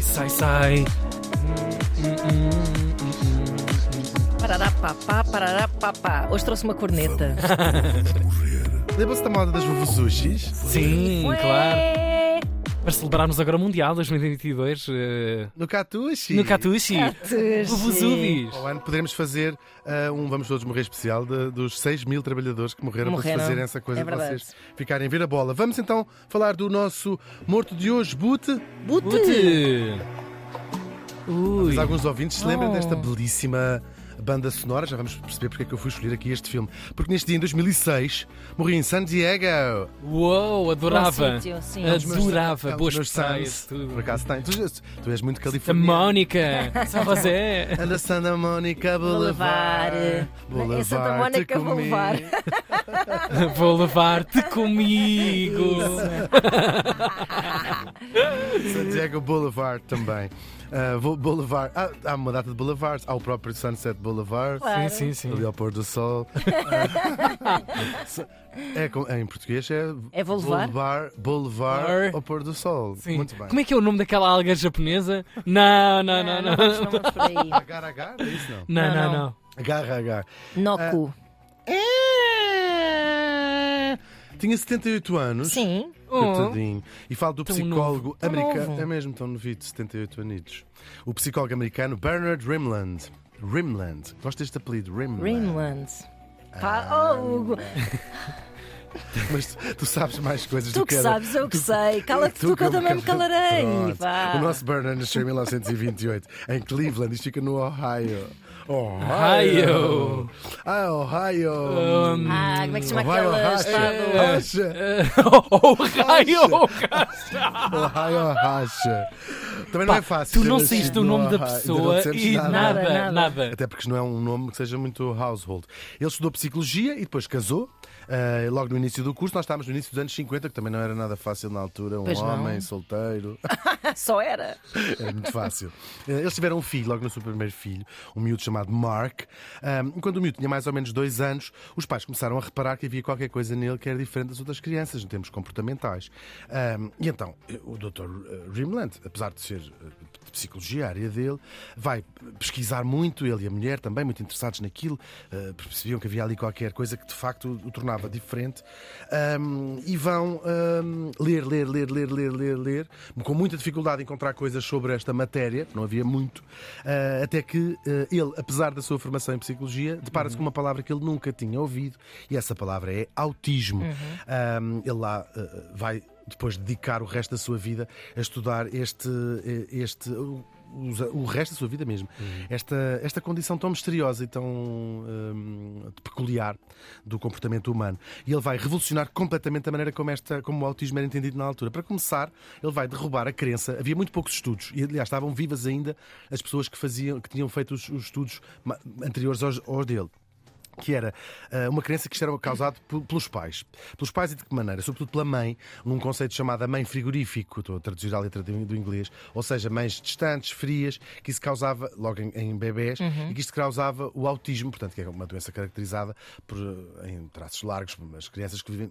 Sai, sai, sai. Parará, papá, parará, papá. Hoje trouxe uma corneta. Lembra-se da moda das vuvuzushis? Sim, claro. Para celebrarmos agora o Mundial 2022 eh, No Catuxi. no Catuxi. Catuxi. Vuvuzubis. Ao ano poderemos fazer ah, um Vamos Todos Morrer especial de- dos 6 mil trabalhadores que morreram, Morreram. para fazerem essa coisa É de verdade. vocês ficarem a ver a bola. Vamos então falar do nosso morto de hoje, Bute. Bute. Bute. Ui. Mas alguns ouvintes se lembram Oh. desta belíssima banda sonora. Já vamos perceber porque é que eu fui escolher aqui este filme. Porque neste dia, em 2006, morri em San Diego. Uou, adorava. Sítio, sim. Adorava. Os Boas praias, tudo. Por acaso tem. Tu, tu és muito californiano. Mónica. São José. Anda Santa Mónica Boulevard. Boulevard. É Santa Mónica Boulevard. Vou levar-te comigo. Santiago Boulevard também. Ah, vou- Boulevard. Ah, há uma data de boulevards. Há o próprio Sunset Boulevard. Claro. Sim, sim, Ali sim. ao pôr do sol. é, com- em português é. É Boulevard? Boulevard, Boulevard Boulevard. ao pôr do sol. Sim. Muito bem. Como é que é o nome daquela alga japonesa? Não, não, não, não. não aí. Agar, agar? É isso não? Não, Não, não, não. não. Agar, agar. Noku. É. Tinha 78 anos. Sim. Coitadinho. E falo do Tão psicólogo americano. É mesmo, tão novito, 78 anitos. O psicólogo americano Bernard Rimland. Rimland. Gosto deste apelido, Rimland. Rimland. Ah. Pá, oh, Hugo, Mas tu, tu sabes mais coisas tu do que que sabes, eu que sei. Cala-te tu que eu também me calarei. O nosso Bernard nasceu em 1928 em Cleveland. Isto fica no Ohio. Ohio. Ah, Ohio. Um, Ah, como é que se chama Ohio aquele racha. estado? Racha. Oh, raio! Ohio racha. Também não Pá, é fácil. tu não nascido saíste o no nome da Ohio. Não pessoa e nada. nada, Nada, nada. Até porque não é um nome que seja muito household. Ele estudou psicologia e depois casou. eh, logo no início do curso, nós estávamos no início dos anos 50, que também não era nada fácil na altura. Um Pois não. homem solteiro. Só era. Era muito fácil. Eh, Eles tiveram um filho, logo no seu primeiro filho, um miúdo chamado Mark. Ahm, e quando o miúdo tinha mais ou menos dois anos, os pais começaram a reparar que havia qualquer coisa nele que era diferente das outras crianças, em termos comportamentais. Ahm, e então, eh, o Dr. Rimland, apesar de ser eh, de psicologia, a área dele, vai pesquisar muito, ele e a mulher também, muito interessados naquilo, eh, percebiam que havia ali qualquer coisa que de facto o tornava diferente. Ahm, e vão ler, ler, ler, ler, ler, ler, ler, com muita dificuldade encontrar coisas sobre esta matéria, não havia muito, ah, até que ah, ele, apesar da sua formação em psicologia, depara-se com uma palavra que ele nunca tinha ouvido, e essa palavra é autismo. Ahm, ele lá ah, vai depois dedicar o resto da sua vida a estudar este, eh, este o- resto da sua vida mesmo. Esta, esta condição tão misteriosa e tão hum, peculiar do comportamento humano. E ele vai revolucionar completamente a maneira como, esta, como o autismo era entendido na altura. Para começar, ele vai derrubar a crença. Havia muito poucos estudos, e aliás estavam vivas ainda as pessoas que, faziam, que tinham feito os, os estudos anteriores aos, aos dele que era ah, uma crença que isto era causado pe- pelos pais. Pelos pais e de que maneira? Sobretudo pela mãe, num conceito chamado mãe frigorífico, estou a traduzir a letra do inglês, ou seja, mães distantes, frias, que isso causava, logo em, em bebés, e que isto causava o autismo, portanto, que é uma doença caracterizada por, eh, em traços largos, as crianças que vivem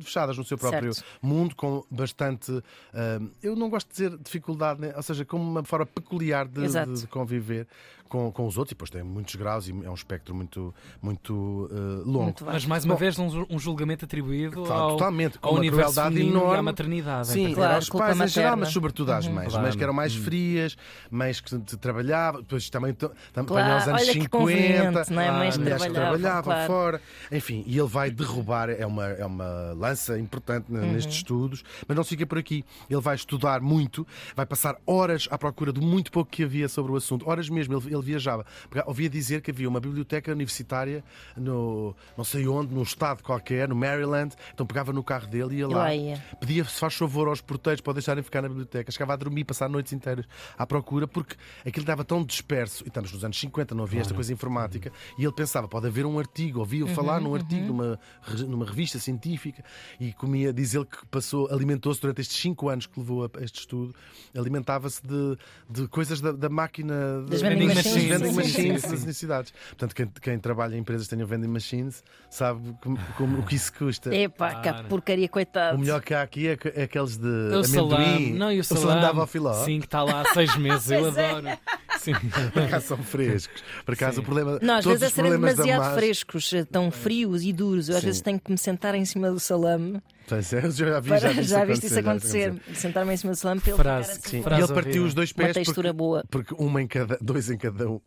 fechadas no seu próprio Certo. mundo, com bastante. ah, eu não gosto de dizer dificuldade, né? ou seja, com uma forma peculiar de, de conviver com, com os outros, e depois tem muitos graus e é um espectro muito, muito ah, longo. Muito Mas mais uma Bom. vez um, um julgamento atribuído Claro, ao, totalmente, com ao uma universo crueldade feminino e à enorme. maternidade. Sim, Então, Claro, aos pais em geral, materna. mas sobretudo às mães. Claro. Mães que eram mais frias, mães que trabalhavam, depois também, também Claro, aos anos olha que 50, conveniente, não é? Mães que mulheres que trabalhavam, trabalhavam claro. fora. Enfim, e ele vai derrubar, é uma, é uma lança importante Uhum. nestes estudos, mas não se fica por aqui. Ele vai estudar muito, vai passar horas à procura do muito pouco que havia sobre o assunto. Horas mesmo, ele, ele viajava. Porque ouvia dizer que havia uma biblioteca universitária no não sei onde, num estado qualquer, no Maryland. Então pegava no carro dele e ia lá. lá ia. Pedia, se faz favor, aos porteiros para deixarem ficar na biblioteca. Chegava a dormir, passar noites inteiras à procura, porque aquilo estava tão disperso. E estamos nos anos 50, não havia esta coisa informática. E ele pensava, pode haver um artigo, ouvia falar num artigo, numa, numa revista científica. e comia, diz ele que passou, alimentou-se durante estes 5 anos que levou a este estudo, alimentava-se de, de coisas da, da máquina Das de- vending das machines, vending machines das necessidades. Portanto, quem, quem trabalha em empresas que tenham vending machines sabe como, como- o que isso custa. Epá, que porcaria, coitado. O melhor que há aqui é, é aqueles de O amendoim. salame. Não, e o salame. dava ao filó. Sim, que está lá há seis meses. Eu é. adoro. Sim. Por acaso são frescos. Por acaso Sim. o problema. Não, às todos vezes é os serem demasiado massa- frescos, eh, tão frios e duros. Eu às Sim. vezes tenho que me sentar em cima do salame. Pois é, já vi, Para, já vi já, viste isso acontecer, acontecer? Sentar-me em cima do salame para ele Frase. assim. Frase E ele partiu os dois uma pés textura porque, boa. porque uma em cada, dois em cada um,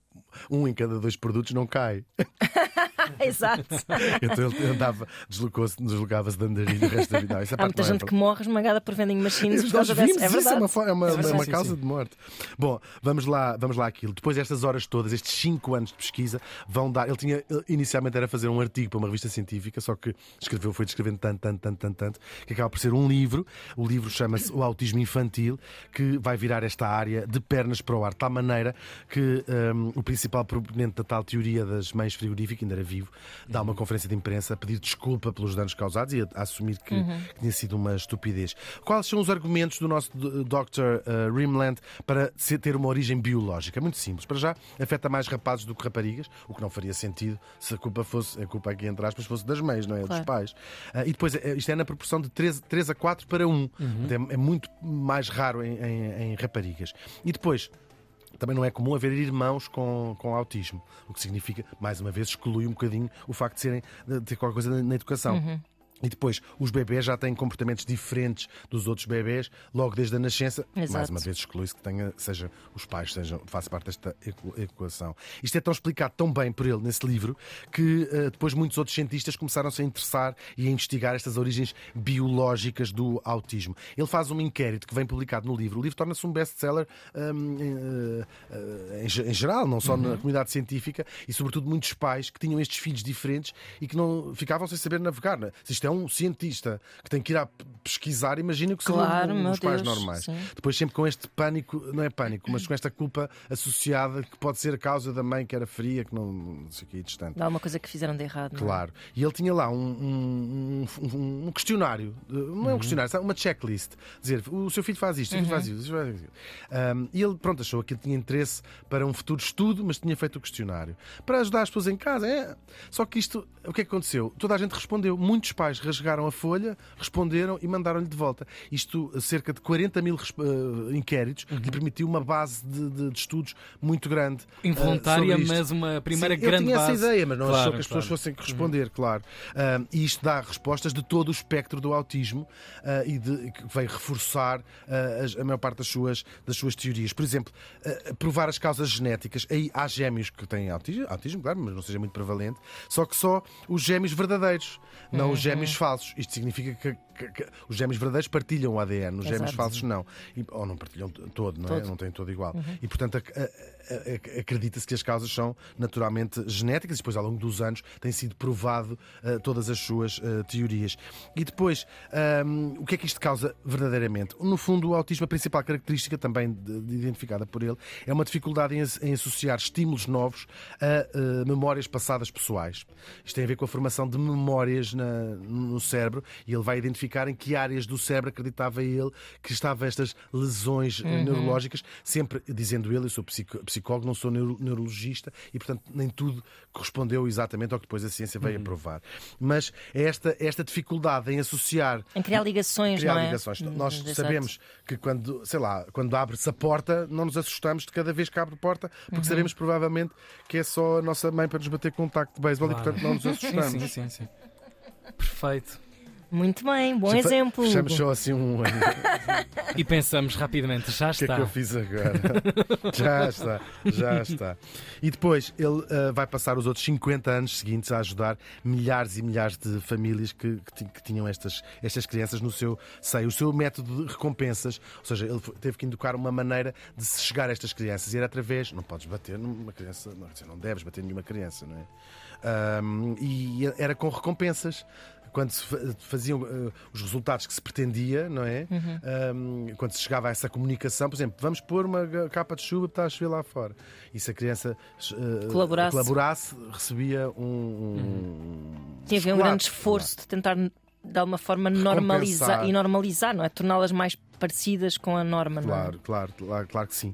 um em cada dois produtos não cai. Exato. Então ele andava, deslocou-se, deslocava-se de andarilho o resto da vida. Não, essa Há muita é gente que morre esmagada por vending machines Nós vimos dessa. É isso, é uma, é uma, Sim, uma- uma causa de morte. Bom, vamos lá, vamos lá àquilo. Depois destas horas todas, estes 5 anos de pesquisa, vão dar. Ele tinha inicialmente era fazer um artigo para uma revista científica, só que escreveu, foi descrevendo tanto, tanto, tanto, tanto, tanto, que acaba por ser um livro. O livro chama-se O Autismo Infantil, que vai virar esta área de pernas para o ar, de tal maneira que hum, o principal proponente da tal teoria das mães frigoríficas, ainda era vivo, dá uma conferência de imprensa a pedir desculpa pelos danos causados e a, a assumir que, que tinha sido uma estupidez. Quais são os argumentos do nosso Dr. uh, Rimland para ter uma origem biológica? Muito simples. Para já, afeta mais rapazes do que raparigas, o que não faria sentido se a culpa fosse, a culpa aqui entre aspas, fosse das mães, não é? Claro. Dos pais. Ah, e depois, eh, isto é na proporção de 3, 3 a 4 para 1. É, é muito mais raro em, em- em raparigas. E depois. Também não é comum haver irmãos com, com autismo, o que significa, mais uma vez, exclui um bocadinho o facto de serem de ter qualquer coisa na, na educação. E depois, os bebés já têm comportamentos diferentes dos outros bebés, logo desde a nascença. Mais Exato. uma vez, exclui-se que tenha, seja os pais, sejam, faça parte desta equ- equação. Isto é tão explicado tão bem por ele nesse livro que eh, depois muitos outros cientistas começaram-se a interessar e a investigar estas origens biológicas do autismo. Ele faz um inquérito que vem publicado no livro. O livro torna-se um best-seller hum, em, eh, em ge- em geral, não só na comunidade científica e, sobretudo, muitos pais que tinham estes filhos diferentes e que não ficavam sem saber navegar. não é? Se isto é um cientista que tem que ir a pesquisar, imagina que são Claro, meu os pais Deus, normais. sim. Depois, sempre com este pânico, não é pânico, mas com esta culpa associada que pode ser a causa da mãe que era fria, que não, não sei o que, distante. Dá uma coisa que fizeram de errado. é? Claro. E ele tinha lá um, um- um- questionário, não é um questionário, sabe? uma checklist. Dizer, o seu filho faz isto, o seu filho faz isto. o seu filho faz isto. E ele, pronto, achou que ele tinha interesse para um futuro estudo, mas tinha feito o questionário. Para ajudar as pessoas em casa, é. Só que isto, o que é que aconteceu? Toda a gente respondeu. Muitos pais rasgaram a folha, responderam e mandaram-lhe de volta. Isto, cerca de 40 mil eh, inquéritos, que lhe permitiu uma base de, de- de estudos muito grande. eh, Involuntária, isto. mas uma primeira Sim, grande ele tinha base. essa ideia, mas não achou Claro, que as pessoas claro. fossem responder, claro. Ah, e isto dá respostas de todo o espectro do autismo ah, e de, que vai reforçar ah, as- a maior parte das suas, das suas teorias. Por exemplo, provar as causas genéticas. Aí há gêmeos que têm autismo, autismo, claro, mas não seja muito prevalente, só que só os gêmeos verdadeiros, não os Uhum. gêmeos falsos. Isto significa que, os gêmeos verdadeiros partilham o ADN, os gêmeos falsos não. E- ou não partilham todo, não é? Todo. Uhum. Não têm todo igual. E portanto acredita-se que as causas são naturalmente genéticas e depois ao longo dos anos tem sido provado ah, todas as suas ah, teorias. E depois, ahm, o que é que isto causa verdadeiramente? No fundo, o autismo, a principal característica também de- de- identificada por ele, é uma dificuldade em, em associar estímulos novos a ah, memórias passadas pessoais. Isto tem a ver com a formação de memórias na- no cérebro e ele vai identificar em que áreas do cérebro acreditava ele que estavam estas lesões eh, neurológicas, sempre dizendo ele, eu sou psicólogo, não sou neuro- neurologista e, portanto, nem tudo correspondeu exatamente ao que depois a ciência veio a provar. Mas é esta, esta dificuldade em associar Em criar ligações, criar não é? ligações. Hum, Nós exato. sabemos que quando, sei lá, quando abre-se a porta, não nos assustamos de cada vez que abre a porta, porque Uhum. sabemos provavelmente que é só a nossa mãe para nos bater com um taco de beisebol e, Claro. portanto, não nos assustamos. sim, sim, sim. Perfeito. Muito bem, bom Fa- exemplo. Fechamos só assim um. O E pensamos rapidamente, já que é está. que eu fiz agora? já está, já está. E depois ele ah, vai passar os outros 50 anos seguintes a ajudar milhares e milhares de famílias que, que que tinham estas, estas crianças no seu seio. O seu método de recompensas, ou seja, ele teve que educar uma maneira de se chegar a estas crianças. E era através. Não podes bater numa criança, não, não deves bater nenhuma criança, não é? Ahm, e era com recompensas. Quando se fa- faziam eh, os resultados que se pretendia, não é? Ahm, quando se chegava a essa comunicação, por exemplo, vamos pôr uma capa de chuva que está a chover lá fora. E se a criança eh, Colaborasse. colaborasse, recebia um. um ver um grande esforço de tentar de alguma forma normalizar Compensar. e normalizar, não é? Torná-las mais parecidas com a norma, não é? Claro, claro, claro, claro que sim.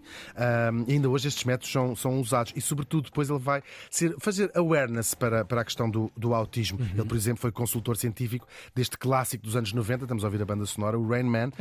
E ainda hoje estes métodos são, são usados e, sobretudo, depois ele vai ser, fazer awareness para, para a questão do, do autismo. Ele, por exemplo, foi consultor científico deste clássico dos anos 90, estamos a ouvir a banda sonora, o Rain Man,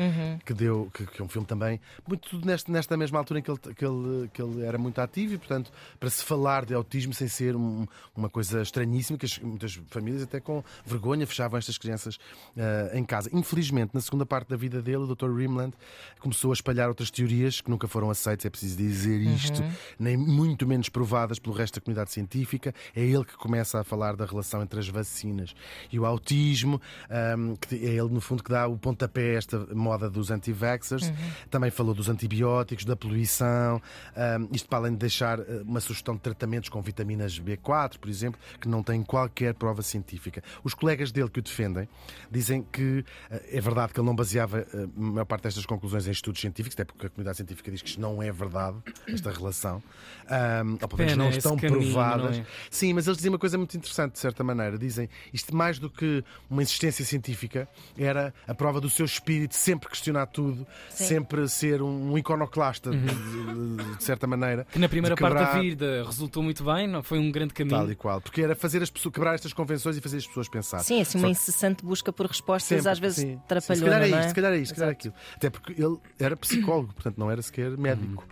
que, deu, que, que é um filme também muito tudo neste, nesta mesma altura em que ele, que, ele, que ele era muito ativo e, portanto, para se falar de autismo sem ser um- uma coisa estranhíssima, que as- muitas famílias até com vergonha fechavam estas crianças ah, em casa. Infelizmente, na segunda parte da vida dele, o Dr. Rimland começou a espalhar outras teorias que nunca foram aceitas, é preciso dizer isto, nem muito menos provadas pelo resto da comunidade científica. É ele que começa a falar da relação entre as vacinas e o autismo, ahm, que é ele, no fundo, que dá o pontapé a esta moda dos anti-vaxxers. Também falou dos antibióticos, da poluição, ahm, isto para além de deixar eh, uma sugestão de tratamentos com vitaminas B4, por exemplo, que não têm qualquer prova científica. Os colegas dele que o defendem dizem que eh, é verdade que ele não baseava eh, a maior parte destas conclusões em estudos científicos, até porque a comunidade científica diz que isto não é verdade, esta relação. Ahm, ou pelo menos Pena, não estão caminho, provadas. não é? Sim, mas eles dizem uma coisa muito interessante, de certa maneira. Dizem isto mais do que uma insistência científica, era a prova do seu espírito sempre questionar tudo, Sim. sempre ser um iconoclasta, de, de- de certa maneira. Que na primeira de parte da quebrar- vida resultou muito bem, não foi um grande caminho. Tal e qual. Porque era fazer as pessoas, quebrar estas convenções e fazer as pessoas pensar. Sim, assim, Só uma que- incessante busca por respostas, Sempre, às vezes sim. Sim, trapalhona, Se calhar é isto, se calhar é isto, se calhar é aquilo. Até porque ele era psicólogo, portanto não era sequer médico.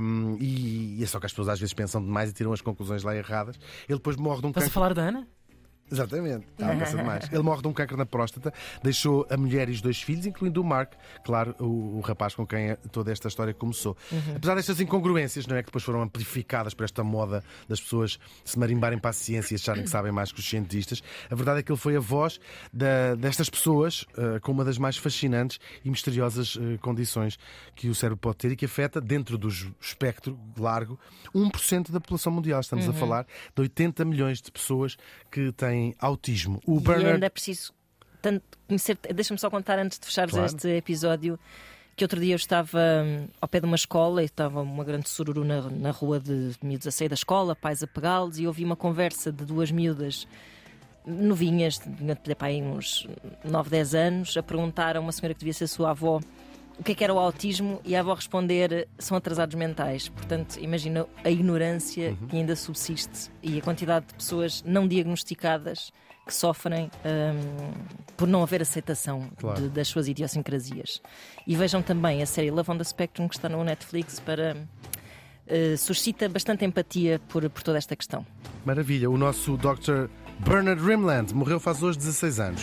Um, e, e é só que as pessoas às vezes pensam demais e tiram as conclusões lá erradas. Ele depois morre de um Estás a cancro. falar da Ana? Exatamente, está pensar demais. Ele morre de um câncer na próstata, deixou a mulher e os dois filhos, incluindo o Mark, claro, o, o rapaz com quem toda esta história começou. Apesar destas incongruências, não é? Que depois foram amplificadas por esta moda das pessoas se marimbarem para a ciência e acharem que sabem mais que os cientistas, a verdade é que ele foi a voz da- destas pessoas eh, com uma das mais fascinantes e misteriosas eh, condições que o cérebro pode ter e que afeta, dentro do espectro largo, 1% da população mundial. Estamos a falar de 80 milhões de pessoas que têm autismo. O E Bernard. ainda é preciso tanto conhecer. Deixa-me só contar antes de fechares Claro. este episódio. Que outro dia eu estava hum, ao pé de uma escola e estava uma grande sururu na, na rua de miúdos a sair da escola, pais a pegá-los, e ouvi uma conversa de duas miúdas novinhas, de aí uns 9, 10 anos, a perguntar a uma senhora que devia ser sua avó o que é que era o autismo e a avó responder são atrasados mentais. Portanto, imagina a ignorância Uhum. que ainda subsiste e a quantidade de pessoas não diagnosticadas que sofrem hum, por não haver aceitação Claro. de- das suas idiosincrasias. E vejam também a série Love on the Spectrum que está no Netflix para. eh, suscita bastante empatia por, por toda esta questão. Maravilha. O nosso Dr. Bernard Rimland morreu faz hoje 16 anos.